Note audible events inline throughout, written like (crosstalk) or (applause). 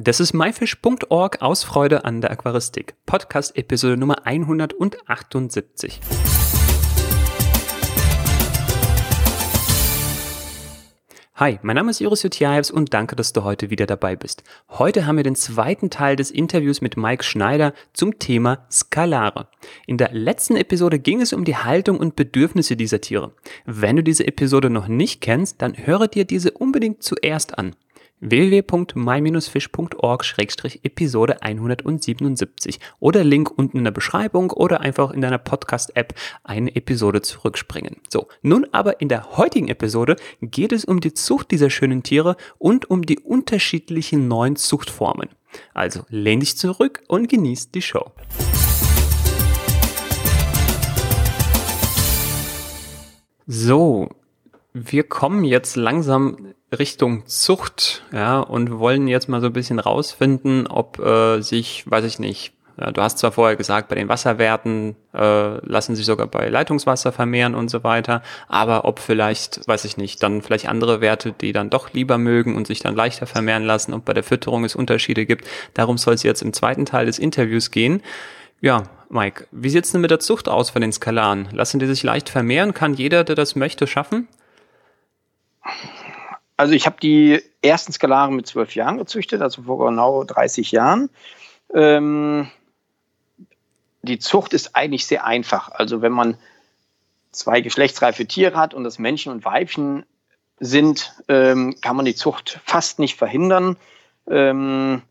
Das ist myfish.org aus Freude an der Aquaristik. Podcast Episode Nummer 178. Hi, mein Name ist Iris Jutjaevs und danke, dass du heute wieder dabei bist. Heute haben wir den zweiten Teil des Interviews mit Mike Schneider zum Thema Skalare. In der letzten Episode ging es um die Haltung und Bedürfnisse dieser Tiere. Wenn du diese Episode noch nicht kennst, dann höre dir diese unbedingt zuerst an www.my-fish.org-episode 177 oder Link unten in der Beschreibung oder einfach in deiner Podcast-App eine Episode zurückspringen. So, nun aber in der heutigen Episode geht es um die Zucht dieser schönen Tiere und um die unterschiedlichen neuen Zuchtformen. Also lehn dich zurück und genieß die Show. So, wir kommen jetzt langsam Richtung Zucht, ja, und wollen jetzt mal so ein bisschen rausfinden, ob äh, sich, weiß ich nicht, ja, du hast zwar vorher gesagt, bei den Wasserwerten äh, lassen sich sogar bei Leitungswasser vermehren und so weiter, aber ob vielleicht, weiß ich nicht, dann vielleicht andere Werte, die dann doch lieber mögen und sich dann leichter vermehren lassen, ob bei der Fütterung es Unterschiede gibt. Darum soll es jetzt im zweiten Teil des Interviews gehen. Ja, Mike, wie sieht's denn mit der Zucht aus von den Skalaren? Lassen die sich leicht vermehren? Kann jeder, der das möchte, schaffen? Also ich habe die ersten Skalaren mit zwölf Jahren gezüchtet, also vor genau 30 Jahren. Ähm, die Zucht ist eigentlich sehr einfach. Also wenn man zwei geschlechtsreife Tiere hat und das Männchen und Weibchen sind, ähm, kann man die Zucht fast nicht verhindern. Ähm,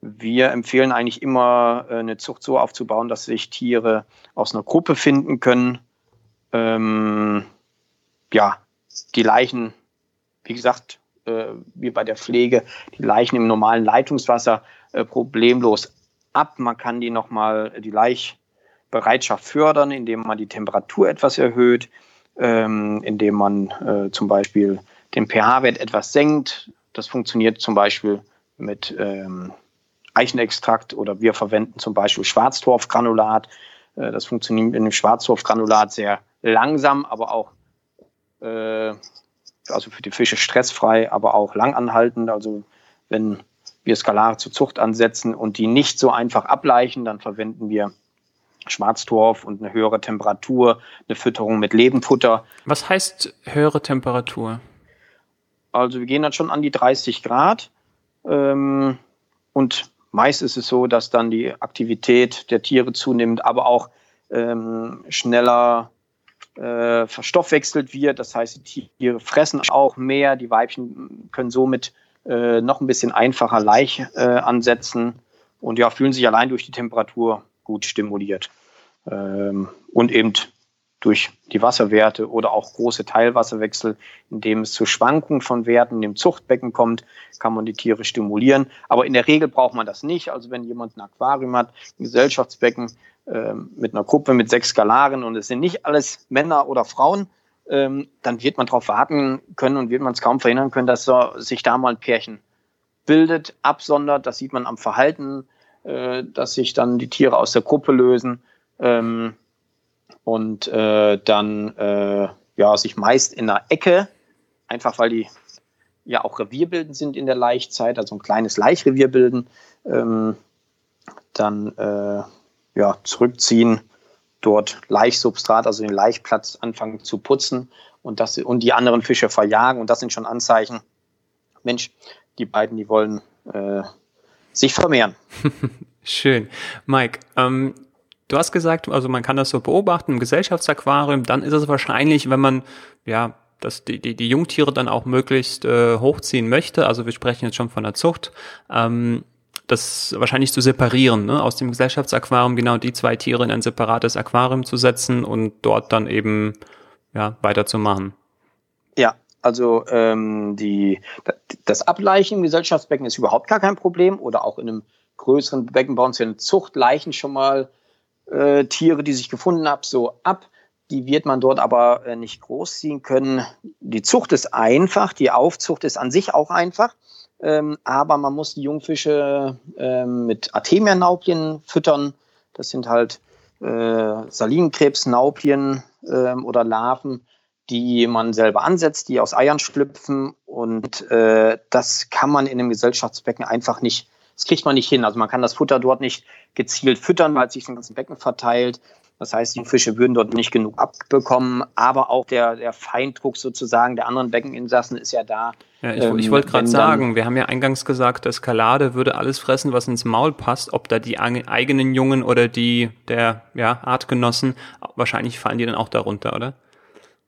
wir empfehlen eigentlich immer, äh, eine Zucht so aufzubauen, dass sich Tiere aus einer Gruppe finden können. Ähm, ja, die Leichen wie gesagt, äh, wie bei der Pflege, die Leichen im normalen Leitungswasser äh, problemlos ab. Man kann die nochmal, die Laichbereitschaft fördern, indem man die Temperatur etwas erhöht, ähm, indem man äh, zum Beispiel den pH-Wert etwas senkt. Das funktioniert zum Beispiel mit ähm, Eichenextrakt oder wir verwenden zum Beispiel Schwarztorfgranulat. Äh, das funktioniert mit dem Schwarztorfgranulat sehr langsam, aber auch äh, also für die Fische stressfrei, aber auch langanhaltend. Also wenn wir Skalare zur Zucht ansetzen und die nicht so einfach ableichen, dann verwenden wir Schwarztorf und eine höhere Temperatur, eine Fütterung mit Lebenfutter. Was heißt höhere Temperatur? Also wir gehen dann schon an die 30 Grad ähm, und meist ist es so, dass dann die Aktivität der Tiere zunimmt, aber auch ähm, schneller äh, verstoffwechselt wird. Das heißt, die Tiere fressen auch mehr. Die Weibchen können somit äh, noch ein bisschen einfacher Laich äh, ansetzen und ja, fühlen sich allein durch die Temperatur gut stimuliert. Ähm, und eben durch die Wasserwerte oder auch große Teilwasserwechsel, indem es zu Schwankungen von Werten im Zuchtbecken kommt, kann man die Tiere stimulieren. Aber in der Regel braucht man das nicht. Also wenn jemand ein Aquarium hat, ein Gesellschaftsbecken, mit einer Gruppe mit sechs Skalaren und es sind nicht alles Männer oder Frauen, ähm, dann wird man darauf warten können und wird man es kaum verhindern können, dass sich da mal ein Pärchen bildet, absondert. Das sieht man am Verhalten, äh, dass sich dann die Tiere aus der Gruppe lösen ähm, und äh, dann äh, ja sich meist in einer Ecke, einfach weil die ja auch revierbildend sind in der Laichzeit, also ein kleines Laichrevier bilden, ähm, dann ja, zurückziehen, dort Laichsubstrat, also den Laichplatz anfangen zu putzen und, das, und die anderen Fische verjagen. Und das sind schon Anzeichen, Mensch, die beiden, die wollen äh, sich vermehren. (laughs) Schön. Mike, ähm, du hast gesagt, also man kann das so beobachten im Gesellschaftsaquarium, dann ist es wahrscheinlich, wenn man ja dass die, die, die Jungtiere dann auch möglichst äh, hochziehen möchte, also wir sprechen jetzt schon von der Zucht, ähm, das wahrscheinlich zu separieren, ne? aus dem Gesellschaftsaquarium genau die zwei Tiere in ein separates Aquarium zu setzen und dort dann eben ja, weiterzumachen. Ja, also ähm, die, das Ableichen im Gesellschaftsbecken ist überhaupt gar kein Problem oder auch in einem größeren Becken bauen sie eine Zucht, leichen schon mal äh, Tiere, die sich gefunden haben, so ab. Die wird man dort aber äh, nicht großziehen können. Die Zucht ist einfach, die Aufzucht ist an sich auch einfach. Ähm, aber man muss die Jungfische ähm, mit Artemia-Naupien füttern. Das sind halt äh, Salinenkrebsnaupien ähm, oder Larven, die man selber ansetzt, die aus Eiern schlüpfen. Und äh, das kann man in einem Gesellschaftsbecken einfach nicht Das kriegt man nicht hin. Also man kann das Futter dort nicht gezielt füttern, weil es sich im ganzen Becken verteilt. Das heißt, die Fische würden dort nicht genug abbekommen, aber auch der, der Feindruck sozusagen der anderen Beckeninsassen ist ja da. Ja, ich, ähm, ich wollte gerade sagen, wir haben ja eingangs gesagt, Eskalade würde alles fressen, was ins Maul passt, ob da die eigenen Jungen oder die der ja, Artgenossen, wahrscheinlich fallen die dann auch darunter, oder?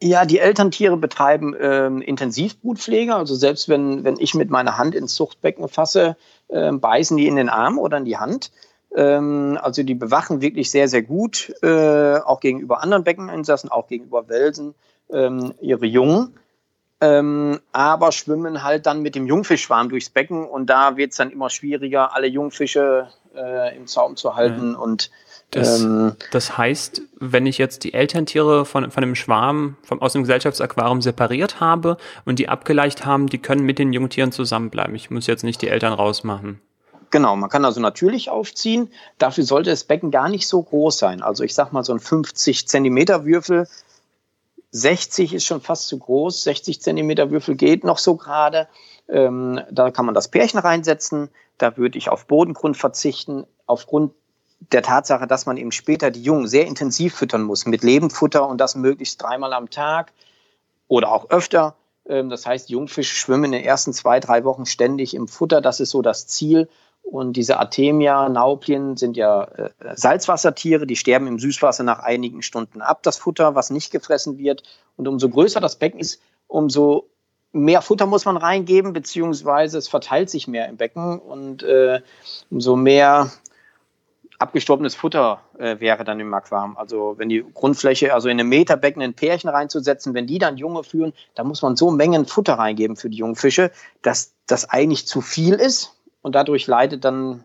Ja, die Elterntiere betreiben ähm, Intensivbrutpflege. Also selbst wenn, wenn ich mit meiner Hand ins Zuchtbecken fasse, äh, beißen die in den Arm oder in die Hand. Ähm, also die bewachen wirklich sehr, sehr gut, äh, auch gegenüber anderen Beckeninsassen, auch gegenüber Welsen, ähm, ihre Jungen. Ähm, aber schwimmen halt dann mit dem Jungfischschwarm durchs Becken und da wird es dann immer schwieriger, alle Jungfische äh, im Zaum zu halten ja. und das, ähm, das heißt, wenn ich jetzt die Elterntiere von, von einem Schwarm vom, aus dem Gesellschaftsaquarium separiert habe und die abgeleicht haben, die können mit den Jungtieren zusammenbleiben. Ich muss jetzt nicht die Eltern rausmachen. Genau, man kann also natürlich aufziehen. Dafür sollte das Becken gar nicht so groß sein. Also ich sag mal so ein 50 Zentimeter Würfel. 60 ist schon fast zu groß. 60 Zentimeter Würfel geht noch so gerade. Ähm, da kann man das Pärchen reinsetzen. Da würde ich auf Bodengrund verzichten. Aufgrund der Tatsache, dass man eben später die Jungen sehr intensiv füttern muss mit Lebendfutter und das möglichst dreimal am Tag oder auch öfter. Ähm, das heißt, Jungfische schwimmen in den ersten zwei, drei Wochen ständig im Futter. Das ist so das Ziel. Und diese Artemia, Nauplien sind ja äh, Salzwassertiere, die sterben im Süßwasser nach einigen Stunden ab, das Futter, was nicht gefressen wird. Und umso größer das Becken ist, umso mehr Futter muss man reingeben, beziehungsweise es verteilt sich mehr im Becken und äh, umso mehr abgestorbenes Futter äh, wäre dann im Aquarium. Also wenn die Grundfläche, also in einem Meterbecken ein Pärchen reinzusetzen, wenn die dann Junge führen, da muss man so Mengen Futter reingeben für die Jungfische, dass das eigentlich zu viel ist und dadurch leidet dann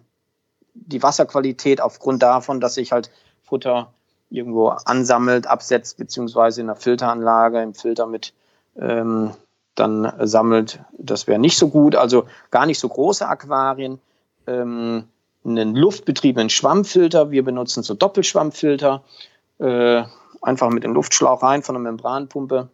die Wasserqualität aufgrund davon, dass sich halt Futter irgendwo ansammelt, absetzt, beziehungsweise in einer Filteranlage im Filter mit ähm, dann sammelt. Das wäre nicht so gut. Also gar nicht so große Aquarien. Ähm, einen luftbetriebenen Schwammfilter. Wir benutzen so Doppelschwammfilter. Äh, einfach mit dem Luftschlauch rein von der Membranpumpe.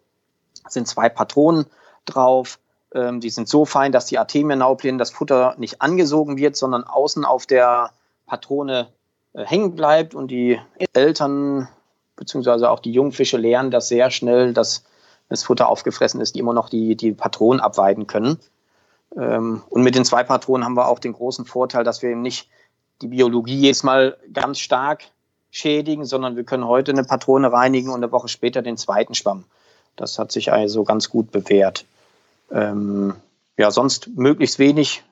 sind zwei Patronen drauf. Ähm, die sind so fein, dass die Artemia-Nauplien das Futter nicht angesogen wird, sondern außen auf der Patrone äh, hängen bleibt und die Eltern beziehungsweise auch die Jungfische lernen das sehr schnell, dass das Futter aufgefressen ist, die immer noch die, die Patronen abweiden können. Ähm, und mit den zwei Patronen haben wir auch den großen Vorteil, dass wir eben nicht die Biologie jedes Mal ganz stark schädigen, sondern wir können heute eine Patrone reinigen und eine Woche später den zweiten Schwamm. Das hat sich also ganz gut bewährt. Ähm, ja, sonst möglichst wenig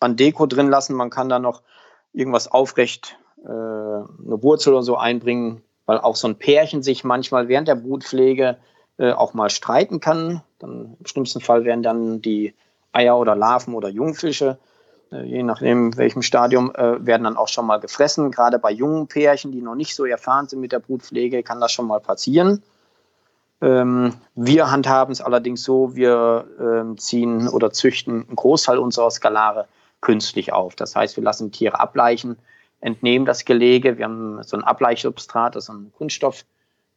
an Deko drin lassen. Man kann da noch irgendwas aufrecht, äh, eine Wurzel oder so einbringen, weil auch so ein Pärchen sich manchmal während der Brutpflege äh, auch mal streiten kann. Dann im schlimmsten Fall werden dann die Eier oder Larven oder Jungfische, äh, je nachdem welchem Stadium, äh, werden dann auch schon mal gefressen. Gerade bei jungen Pärchen, die noch nicht so erfahren sind mit der Brutpflege, kann das schon mal passieren. Ähm, wir handhaben es allerdings so, wir ähm, ziehen oder züchten einen Großteil unserer Skalare künstlich auf. Das heißt, wir lassen Tiere ableichen, entnehmen das Gelege. Wir haben so ein Ableichsubstrat, das ist ein Kunststoff,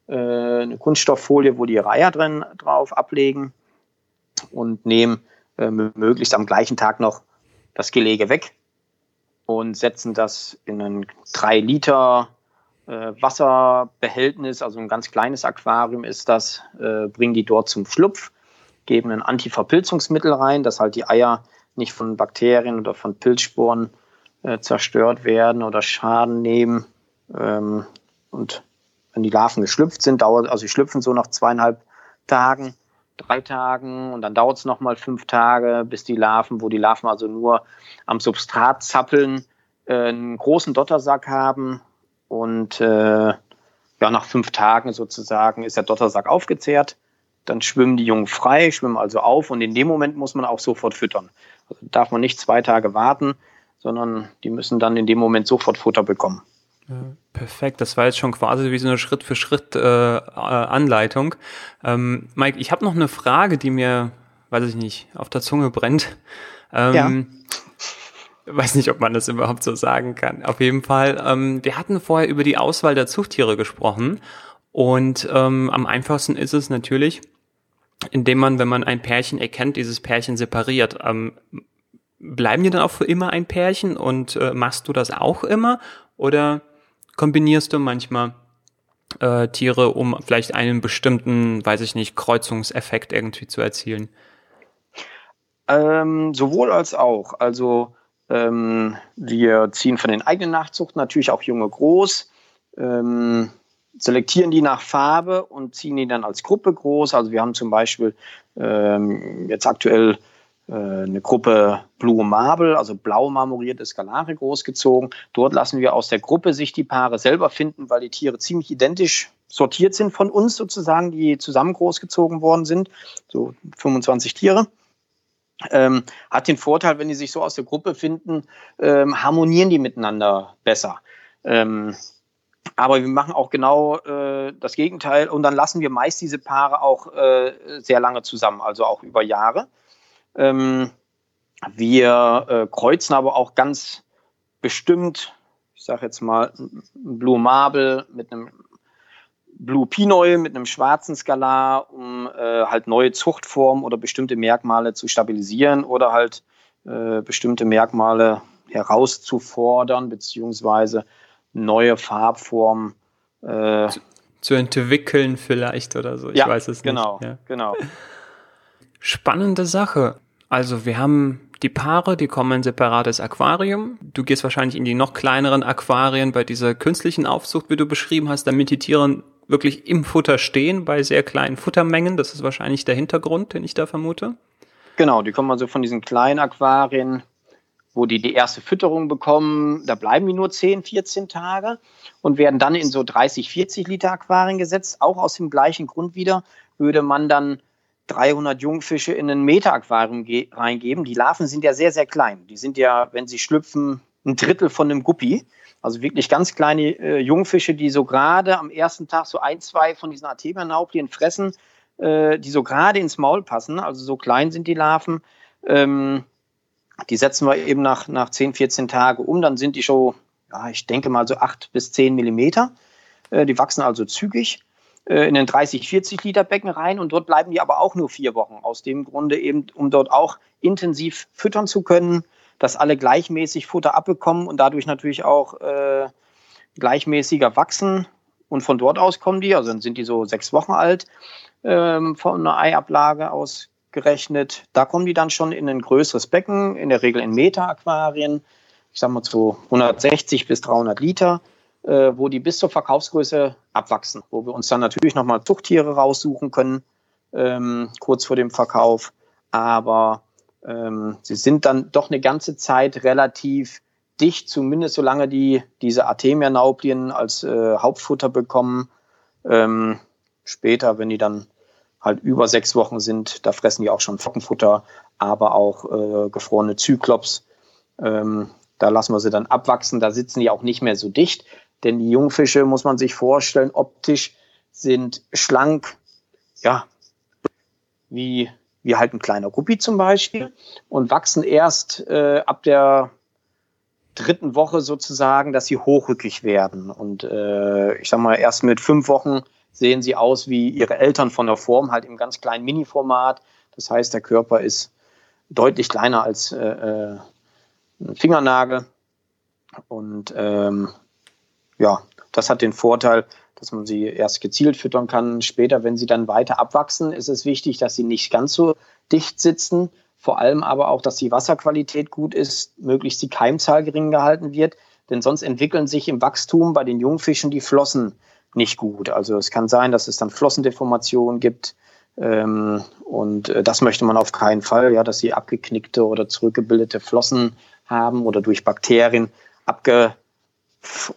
äh, eine Kunststofffolie, wo die Reiher drin drauf ablegen und nehmen äh, möglichst am gleichen Tag noch das Gelege weg und setzen das in einen 3 Liter äh, Wasserbehältnis, also ein ganz kleines Aquarium ist das, äh, bringen die dort zum Schlupf, geben ein Antiverpilzungsmittel rein, dass halt die Eier nicht von Bakterien oder von Pilzsporen äh, zerstört werden oder Schaden nehmen. Ähm, und wenn die Larven geschlüpft sind, dauert, also sie schlüpfen so nach zweieinhalb Tagen, drei Tagen und dann dauert es nochmal fünf Tage, bis die Larven, wo die Larven also nur am Substrat zappeln, äh, einen großen Dottersack haben, und äh, ja, nach fünf Tagen sozusagen ist der Dottersack aufgezehrt. Dann schwimmen die Jungen frei, schwimmen also auf und in dem Moment muss man auch sofort füttern. Also darf man nicht zwei Tage warten, sondern die müssen dann in dem Moment sofort Futter bekommen. Perfekt, das war jetzt schon quasi wie so eine Schritt für Schritt äh, äh Anleitung. Ähm, Mike, ich habe noch eine Frage, die mir, weiß ich nicht, auf der Zunge brennt. Ähm, ja weiß nicht, ob man das überhaupt so sagen kann. Auf jeden Fall, ähm, wir hatten vorher über die Auswahl der Zuchttiere gesprochen und ähm, am einfachsten ist es natürlich, indem man, wenn man ein Pärchen erkennt, dieses Pärchen separiert. Ähm, bleiben die dann auch für immer ein Pärchen und äh, machst du das auch immer oder kombinierst du manchmal äh, Tiere, um vielleicht einen bestimmten, weiß ich nicht, Kreuzungseffekt irgendwie zu erzielen? Ähm, sowohl als auch. Also ähm, wir ziehen von den eigenen Nachzuchten natürlich auch Junge groß, ähm, selektieren die nach Farbe und ziehen die dann als Gruppe groß. Also wir haben zum Beispiel ähm, jetzt aktuell äh, eine Gruppe Blue Marble, also blau marmorierte Skalare großgezogen. Dort lassen wir aus der Gruppe sich die Paare selber finden, weil die Tiere ziemlich identisch sortiert sind von uns sozusagen, die zusammen großgezogen worden sind. So 25 Tiere. Ähm, hat den Vorteil, wenn die sich so aus der Gruppe finden, ähm, harmonieren die miteinander besser. Ähm, aber wir machen auch genau äh, das Gegenteil und dann lassen wir meist diese Paare auch äh, sehr lange zusammen, also auch über Jahre. Ähm, wir äh, kreuzen aber auch ganz bestimmt, ich sage jetzt mal, Blue Marble mit einem Blue Pinoy mit einem schwarzen Skalar, um äh, halt neue Zuchtformen oder bestimmte Merkmale zu stabilisieren oder halt äh, bestimmte Merkmale herauszufordern, beziehungsweise neue Farbformen äh, zu, zu, entwickeln vielleicht oder so. Ich ja, weiß es genau, nicht. Ja, genau. Spannende Sache. Also wir haben die Paare, die kommen in ein separates Aquarium. Du gehst wahrscheinlich in die noch kleineren Aquarien bei dieser künstlichen Aufzucht, wie du beschrieben hast, damit die Tiere wirklich im Futter stehen bei sehr kleinen Futtermengen. Das ist wahrscheinlich der Hintergrund, den ich da vermute. Genau, die kommen also von diesen kleinen Aquarien, wo die die erste Fütterung bekommen. Da bleiben die nur 10, 14 Tage und werden dann in so 30, 40 Liter Aquarien gesetzt. Auch aus dem gleichen Grund wieder würde man dann 300 Jungfische in ein Meter-Aquarium reingeben. Die Larven sind ja sehr, sehr klein. Die sind ja, wenn sie schlüpfen, ein Drittel von einem Guppi. Also wirklich ganz kleine äh, Jungfische, die so gerade am ersten Tag so ein, zwei von diesen Artemia-Nauplien fressen, äh, die so gerade ins Maul passen. Also so klein sind die Larven. Ähm, die setzen wir eben nach, nach 10, 14 Tagen um. Dann sind die schon, ja, ich denke mal so 8 bis 10 Millimeter. Äh, die wachsen also zügig äh, in den 30, 40 Liter Becken rein und dort bleiben die aber auch nur vier Wochen. Aus dem Grunde eben, um dort auch intensiv füttern zu können, dass alle gleichmäßig Futter abbekommen und dadurch natürlich auch äh, gleichmäßiger wachsen. Und von dort aus kommen die, also dann sind die so sechs Wochen alt, ähm, von einer Eiablage aus gerechnet. Da kommen die dann schon in ein größeres Becken, in der Regel in Meter-Aquarien, ich sag mal so 160 bis 300 Liter, äh, wo die bis zur Verkaufsgröße abwachsen, wo wir uns dann natürlich nochmal Zuchttiere raussuchen können, ähm, kurz vor dem Verkauf. Aber ähm, sie sind dann doch eine ganze Zeit relativ dicht, zumindest solange die diese Artemia-Nauplien als äh, Hauptfutter bekommen. Ähm, später, wenn die dann halt über sechs Wochen sind, da fressen die auch schon Trockenfutter, aber auch äh, gefrorene Zyklops. Ähm, da lassen wir sie dann abwachsen, da sitzen die auch nicht mehr so dicht, denn die Jungfische, muss man sich vorstellen, optisch sind schlank, ja, wie, wie halt ein kleiner Guppi zum Beispiel und wachsen erst äh, ab der dritten Woche sozusagen, dass sie hochrückig werden. Und äh, ich sag mal, erst mit fünf Wochen sehen sie aus wie ihre Eltern von der Form, halt im ganz kleinen Mini-Format. Das heißt, der Körper ist deutlich kleiner als äh, äh, ein Fingernagel. Und ähm, ja, das hat den Vorteil, dass man sie erst gezielt füttern kann. Später, wenn sie dann weiter abwachsen, ist es wichtig, dass sie nicht ganz so dicht sitzen. Vor allem aber auch, dass die Wasserqualität gut ist, möglichst die Keimzahl gering gehalten wird. Denn sonst entwickeln sich im Wachstum bei den Jungfischen die Flossen nicht gut. Also es kann sein, dass es dann Flossendeformationen gibt. Ähm, und äh, das möchte man auf keinen Fall, ja, dass sie abgeknickte oder zurückgebildete Flossen haben oder durch Bakterien abge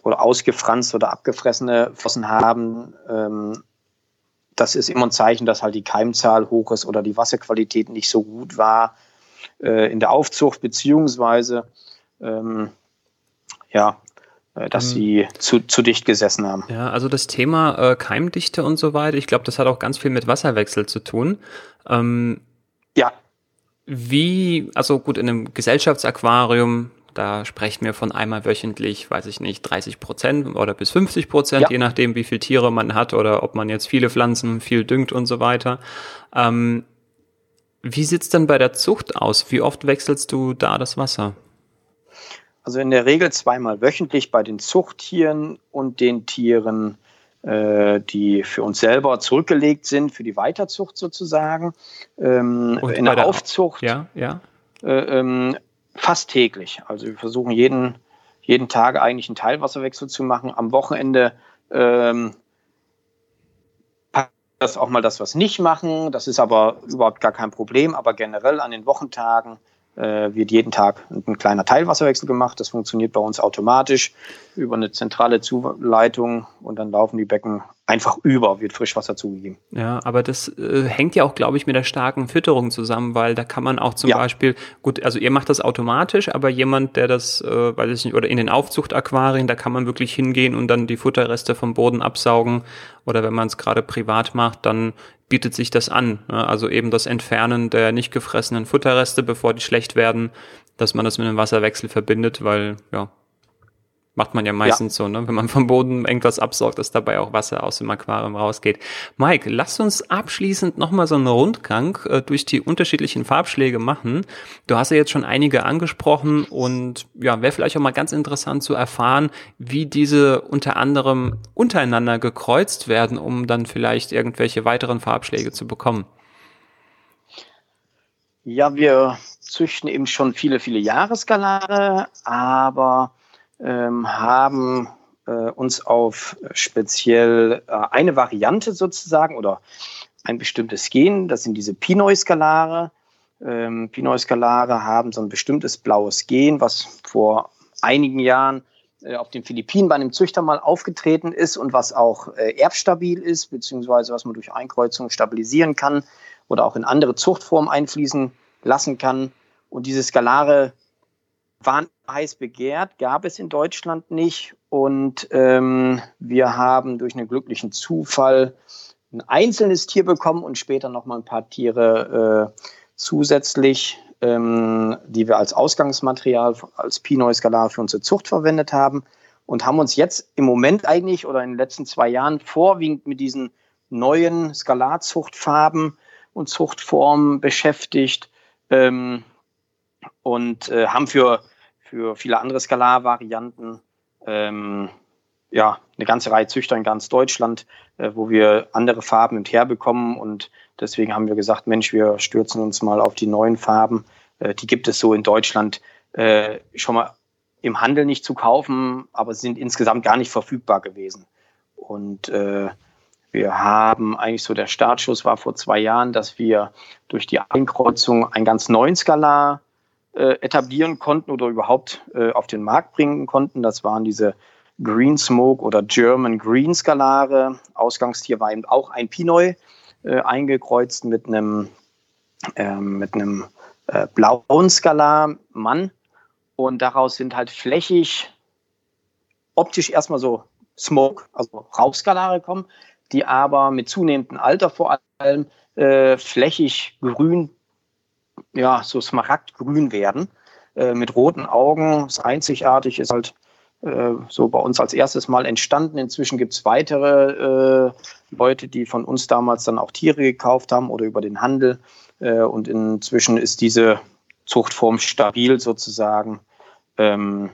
oder ausgefranst oder abgefressene Flossen haben. Ähm, das ist immer ein Zeichen, dass halt die Keimzahl hoch ist oder die Wasserqualität nicht so gut war äh, in der Aufzucht, beziehungsweise ähm, ja, äh, dass sie zu, zu dicht gesessen haben. Ja, also das Thema äh, Keimdichte und so weiter, ich glaube, das hat auch ganz viel mit Wasserwechsel zu tun. Ähm, ja. Wie, also gut, in einem Gesellschaftsaquarium, da sprechen wir von einmal wöchentlich, weiß ich nicht, 30 Prozent oder bis 50 Prozent, ja. je nachdem, wie viele Tiere man hat oder ob man jetzt viele Pflanzen, viel düngt und so weiter. Ähm, Wie sieht's denn bei der Zucht aus? Wie oft wechselst du da das Wasser? Also in der Regel zweimal wöchentlich bei den Zuchttieren und den Tieren, äh, die für uns selber zurückgelegt sind, für die Weiterzucht sozusagen. Ähm, in der, der Aufzucht ja, ja. Äh, ähm, fast täglich. Also wir versuchen jeden, jeden Tag eigentlich einen Teilwasserwechsel zu machen. Am Wochenende ähm, das auch mal das, was nicht machen. Das ist aber überhaupt gar kein Problem. Aber generell an den Wochentagen wird jeden Tag ein kleiner Teilwasserwechsel gemacht. Das funktioniert bei uns automatisch über eine zentrale Zuleitung und dann laufen die Becken einfach über, wird Frischwasser zugegeben. Ja, aber das äh, hängt ja auch, glaube ich, mit der starken Fütterung zusammen, weil da kann man auch zum ja. Beispiel, gut, also ihr macht das automatisch, aber jemand, der das, äh, weiß ich nicht, oder in den Aufzuchtaquarien, da kann man wirklich hingehen und dann die Futterreste vom Boden absaugen. Oder wenn man es gerade privat macht, dann bietet sich das an. Ne? Also eben das Entfernen der nicht gefressenen Futterreste, bevor die schlecht werden, dass man das mit einem Wasserwechsel verbindet, weil ja, Macht man ja meistens ja. so, ne? wenn man vom Boden irgendwas absaugt, dass dabei auch Wasser aus dem Aquarium rausgeht. Mike, lass uns abschließend nochmal so einen Rundgang äh, durch die unterschiedlichen Farbschläge machen. Du hast ja jetzt schon einige angesprochen und ja, wäre vielleicht auch mal ganz interessant zu erfahren, wie diese unter anderem untereinander gekreuzt werden, um dann vielleicht irgendwelche weiteren Farbschläge zu bekommen. Ja, wir züchten eben schon viele, viele Jahresgalare, aber haben äh, uns auf speziell äh, eine Variante sozusagen oder ein bestimmtes Gen, das sind diese Pinoi-Skalare. Ähm, Pinoi-Skalare haben so ein bestimmtes blaues Gen, was vor einigen Jahren äh, auf den Philippinen bei einem Züchter mal aufgetreten ist und was auch äh, erbstabil ist, beziehungsweise was man durch Einkreuzung stabilisieren kann oder auch in andere Zuchtformen einfließen lassen kann. Und diese Skalare waren heiß begehrt, gab es in Deutschland nicht. Und ähm, wir haben durch einen glücklichen Zufall ein einzelnes Tier bekommen und später noch mal ein paar Tiere äh, zusätzlich, ähm, die wir als Ausgangsmaterial, als Pinoi-Skalar für unsere Zucht verwendet haben. Und haben uns jetzt im Moment eigentlich oder in den letzten zwei Jahren vorwiegend mit diesen neuen Skalarzuchtfarben und Zuchtformen beschäftigt ähm, und äh, haben für für viele andere Skalarvarianten. Ähm, ja, eine ganze Reihe Züchter in ganz Deutschland, äh, wo wir andere Farben mit herbekommen. Und deswegen haben wir gesagt, Mensch, wir stürzen uns mal auf die neuen Farben. Äh, die gibt es so in Deutschland äh, schon mal im Handel nicht zu kaufen, aber sind insgesamt gar nicht verfügbar gewesen. Und äh, wir haben eigentlich so der Startschuss war vor zwei Jahren, dass wir durch die Einkreuzung einen ganz neuen Skalar äh, etablieren konnten oder überhaupt äh, auf den Markt bringen konnten. Das waren diese Green Smoke oder German Green Skalare. Ausgangstier war eben auch ein Pinoi äh, eingekreuzt mit einem ähm, mit einem äh, blauen Skalar Mann und daraus sind halt flächig optisch erstmal so Smoke, also Rauchskalare kommen, die aber mit zunehmendem Alter vor allem äh, flächig grün ja, so smaragdgrün werden, äh, mit roten Augen. Das einzigartig ist halt äh, so bei uns als erstes Mal entstanden. Inzwischen gibt es weitere äh, Leute, die von uns damals dann auch Tiere gekauft haben oder über den Handel. Äh, und inzwischen ist diese Zuchtform stabil sozusagen. Ähm,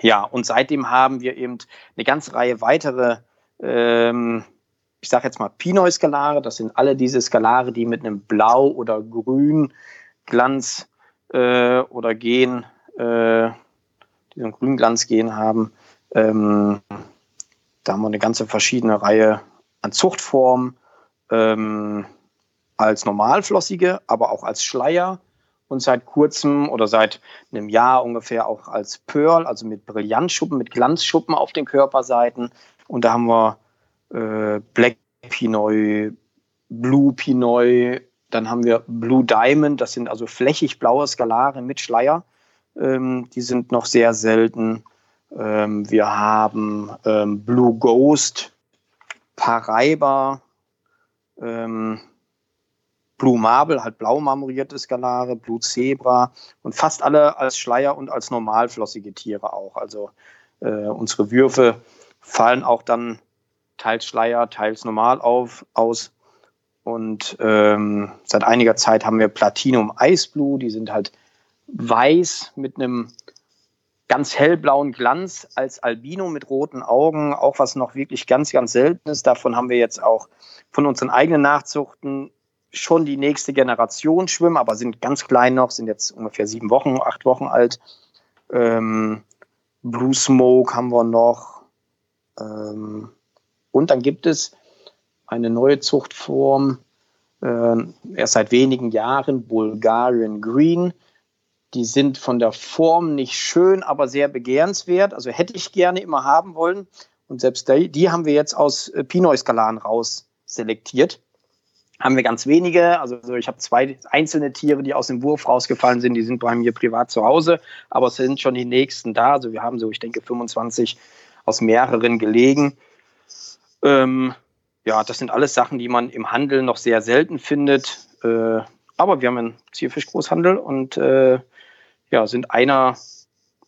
ja, und seitdem haben wir eben eine ganze Reihe weitere ähm, ich sage jetzt mal Pinoi-Skalare, das sind alle diese Skalare, die mit einem Blau- oder Grün-Glanz äh, oder Gen, äh, die so ein haben. Ähm, da haben wir eine ganze verschiedene Reihe an Zuchtformen, ähm, als normalflossige, aber auch als Schleier und seit kurzem oder seit einem Jahr ungefähr auch als Pearl, also mit Brillantschuppen, mit Glanzschuppen auf den Körperseiten. Und da haben wir äh, Black Pinoi, Blue Pinoi, dann haben wir Blue Diamond, das sind also flächig blaue Skalare mit Schleier. Ähm, die sind noch sehr selten. Ähm, wir haben ähm, Blue Ghost, Paraiba, ähm, Blue Marble, halt blau marmorierte Skalare, Blue Zebra und fast alle als Schleier und als normalflossige Tiere auch. Also äh, unsere Würfe fallen auch dann teils Schleier, teils normal auf, aus. Und ähm, seit einiger Zeit haben wir Platinum Ice Blue, die sind halt weiß mit einem ganz hellblauen Glanz als Albino mit roten Augen, auch was noch wirklich ganz, ganz selten ist. Davon haben wir jetzt auch von unseren eigenen Nachzuchten schon die nächste Generation schwimmen, aber sind ganz klein noch, sind jetzt ungefähr sieben Wochen, acht Wochen alt. Ähm, Blue Smoke haben wir noch. Ähm, und dann gibt es eine neue Zuchtform, äh, erst seit wenigen Jahren, Bulgarian Green. Die sind von der Form nicht schön, aber sehr begehrenswert. Also hätte ich gerne immer haben wollen. Und selbst die, die haben wir jetzt aus äh, Pinot-Skalan raus selektiert. Haben wir ganz wenige. Also ich habe zwei einzelne Tiere, die aus dem Wurf rausgefallen sind. Die sind bei mir privat zu Hause. Aber es sind schon die nächsten da. Also wir haben so, ich denke, 25 aus mehreren gelegen. Ähm, ja, das sind alles Sachen, die man im Handel noch sehr selten findet. Äh, aber wir haben einen Zierfischgroßhandel und äh, ja, sind einer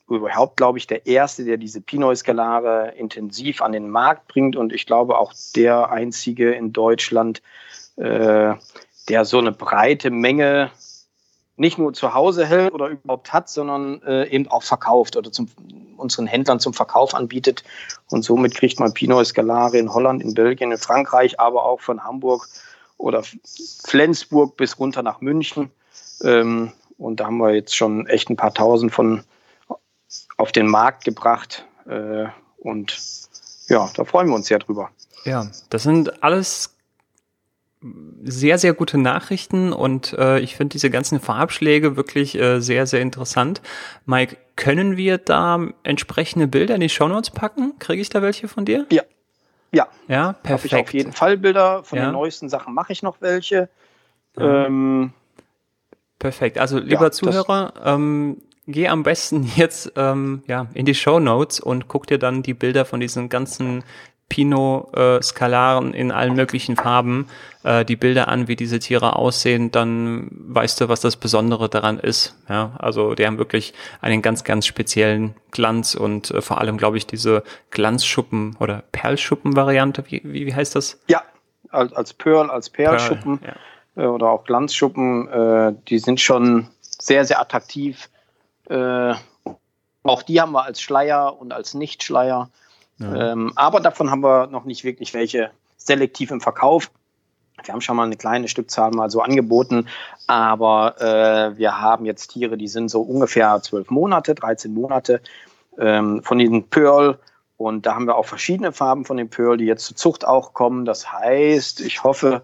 überhaupt, glaube ich, der erste, der diese Pinot-Skalare intensiv an den Markt bringt und ich glaube auch der einzige in Deutschland, äh, der so eine breite Menge nicht nur zu Hause hält oder überhaupt hat, sondern äh, eben auch verkauft oder zum, unseren Händlern zum Verkauf anbietet. Und somit kriegt man Pinot Escalare in Holland, in Belgien, in Frankreich, aber auch von Hamburg oder Flensburg bis runter nach München. Ähm, und da haben wir jetzt schon echt ein paar tausend von auf den Markt gebracht. Äh, und ja, da freuen wir uns sehr drüber. Ja, das sind alles sehr, sehr gute Nachrichten und äh, ich finde diese ganzen Farbschläge wirklich äh, sehr, sehr interessant. Mike, können wir da entsprechende Bilder in die Shownotes packen? Kriege ich da welche von dir? Ja. Ja. Ja, perfekt. Habe ich auf jeden Fall Bilder. Von ja. den neuesten Sachen mache ich noch welche. Ja. Ähm, Perfekt. Also lieber ja, Zuhörer, ähm, geh am besten (laughs) jetzt ähm, ja in die Show Notes und guck dir dann die Bilder von diesen ganzen Pinot äh, Skalaren in allen möglichen Farben, äh, die Bilder an, wie diese Tiere aussehen, dann weißt du, was das Besondere daran ist. Ja, also die haben wirklich einen ganz, ganz speziellen Glanz und äh, vor allem, glaube ich, diese Glanzschuppen oder Perlschuppen-Variante. Wie, wie, wie heißt das? Ja, als, als Pearl, als Perlschuppen. Pearl, ja äh, oder auch Glanzschuppen, äh, die sind schon sehr, sehr attraktiv. Äh, auch die haben wir als Schleier und als Nichtschleier. Ähm, aber davon haben wir noch nicht wirklich welche selektiv im Verkauf. Wir haben schon mal eine kleine Stückzahl mal so angeboten, aber äh, wir haben jetzt Tiere, die sind so ungefähr zwölf Monate, 13 Monate ähm, von diesen Pearl. Und da haben wir auch verschiedene Farben von den Pearl, die jetzt zur Zucht auch kommen. Das heißt, ich hoffe,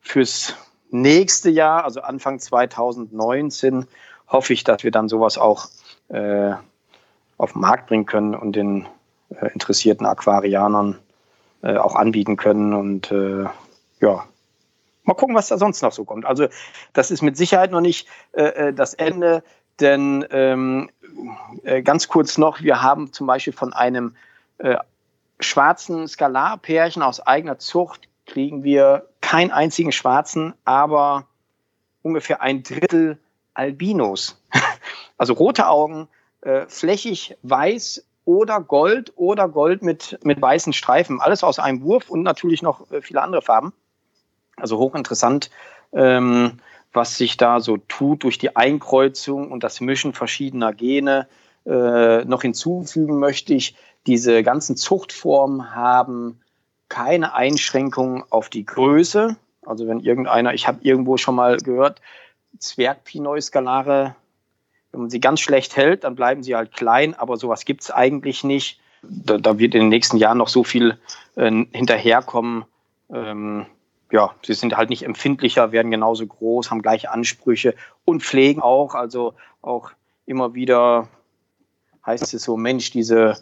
fürs nächste Jahr, also Anfang 2019, hoffe ich, dass wir dann sowas auch äh, auf den Markt bringen können und den äh, interessierten Aquarianern äh, auch anbieten können. Und äh, ja, mal gucken, was da sonst noch so kommt. Also das ist mit Sicherheit noch nicht äh, äh, das Ende, denn ähm, ganz kurz noch, wir haben zum Beispiel von einem schwarzen Skalarpärchen aus eigener Zucht kriegen wir keinen einzigen Schwarzen, aber ungefähr ein Drittel Albinos. (laughs) Also rote Augen, äh, flächig weiß oder Gold oder Gold mit, mit weißen Streifen. Alles aus einem Wurf und natürlich noch äh, viele andere Farben. Also hochinteressant, ähm, was sich da so tut durch die Einkreuzung und das Mischen verschiedener Gene. Äh, noch hinzufügen möchte ich, diese ganzen Zuchtformen haben keine Einschränkungen auf die Größe. Also wenn irgendeiner, ich habe irgendwo schon mal gehört, Zwergpinoi-Skalare, wenn man sie ganz schlecht hält, dann bleiben sie halt klein, aber sowas gibt es eigentlich nicht. Da, da, wird in den nächsten Jahren noch so viel äh, hinterherkommen. Ähm, ja, sie sind halt nicht empfindlicher, werden genauso groß, haben gleiche Ansprüche und pflegen auch. Also auch immer wieder heißt es so, Mensch, diese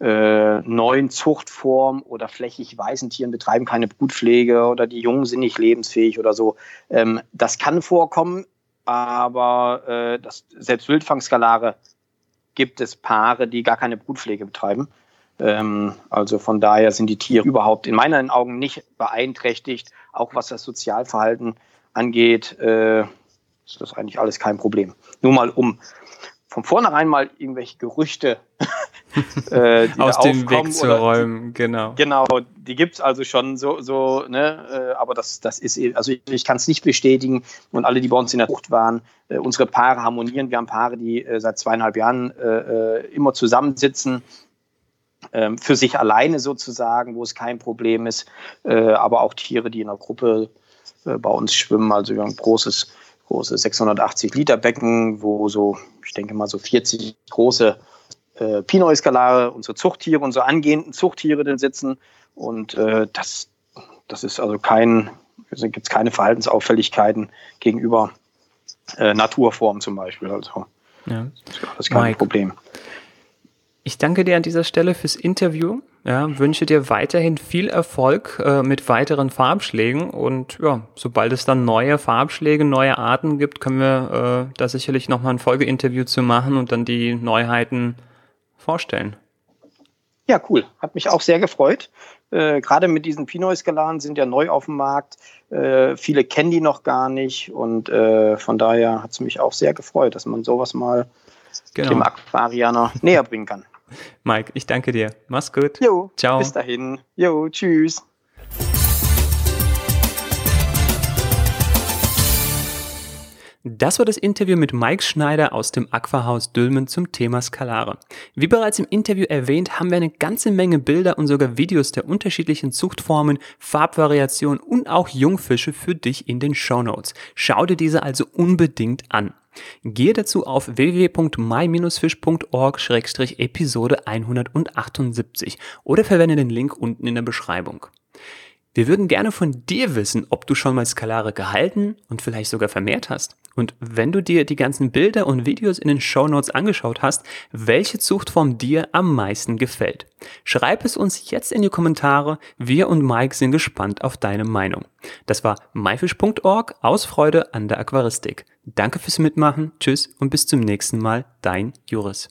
äh, neuen Zuchtform oder flächig weißen Tieren betreiben keine Brutpflege oder die Jungen sind nicht lebensfähig oder so. Ähm, das kann vorkommen, aber äh, das, selbst Wildfangskalare gibt es Paare, die gar keine Brutpflege betreiben. Ähm, also von daher sind die Tiere überhaupt in meinen Augen nicht beeinträchtigt. Auch was das Sozialverhalten angeht, äh, ist das eigentlich alles kein Problem. Nur mal um von vornherein mal irgendwelche Gerüchte (laughs) äh, aus dem Weg zu räumen, genau. Genau, die gibt es also schon so, so ne, äh, aber das, das ist, also ich, ich kann es nicht bestätigen und alle, die bei uns in der Frucht waren, äh, unsere Paare harmonieren. Wir haben Paare, die äh, seit zweieinhalb Jahren äh, immer zusammensitzen, ähm, für sich alleine sozusagen, wo es kein Problem ist, aber auch Tiere, die in einer Gruppe bei uns schwimmen. Also wir haben ein großes, großes 680 Liter Becken, wo so, ich denke mal so 40 große äh, Pinot-Eskalare, unsere Zuchttiere, unsere angehenden Zuchttiere drin sitzen. Und äh, das, das ist also kein, gibt es keine Verhaltensauffälligkeiten gegenüber äh, Naturformen zum Beispiel. Also ja. das ist kein Mike, Problem. Ich danke dir an dieser Stelle fürs Interview. Ja, wünsche dir weiterhin viel Erfolg äh, mit weiteren Farbschlägen und ja, sobald es dann neue Farbschläge, neue Arten gibt, können wir äh, da sicherlich nochmal ein Folgeinterview zu machen und dann die Neuheiten vorstellen. Ja, cool. Hat mich auch sehr gefreut. Äh, Gerade mit diesen Pinot-Eskalaren sind ja neu auf dem Markt. Äh, viele kennen die noch gar nicht. Und äh, von daher hat es mich auch sehr gefreut, dass man sowas mal genau. dem Aquarianer näher bringen kann. (laughs) Mike, ich danke dir. Mach's gut. Jo, ciao. Bis dahin. Jo, tschüss. Das war das Interview mit Mike Schneider aus dem Aquahaus Dülmen zum Thema Skalare. Wie bereits im Interview erwähnt, haben wir eine ganze Menge Bilder und sogar Videos der unterschiedlichen Zuchtformen, Farbvariationen und auch Jungfische für dich in den Show Notes. Schau dir diese also unbedingt an. Gehe dazu auf www.my-fish.org-episode 178 oder verwende den Link unten in der Beschreibung. Wir würden gerne von dir wissen, ob du schon mal Skalare gehalten und vielleicht sogar vermehrt hast. Und wenn du dir die ganzen Bilder und Videos in den Show Notes angeschaut hast, welche Zuchtform dir am meisten gefällt. Schreib es uns jetzt in die Kommentare. Wir und Mike sind gespannt auf deine Meinung. Das war myfish.org aus Freude an der Aquaristik. Danke fürs Mitmachen. Tschüss und bis zum nächsten Mal. Dein Juris.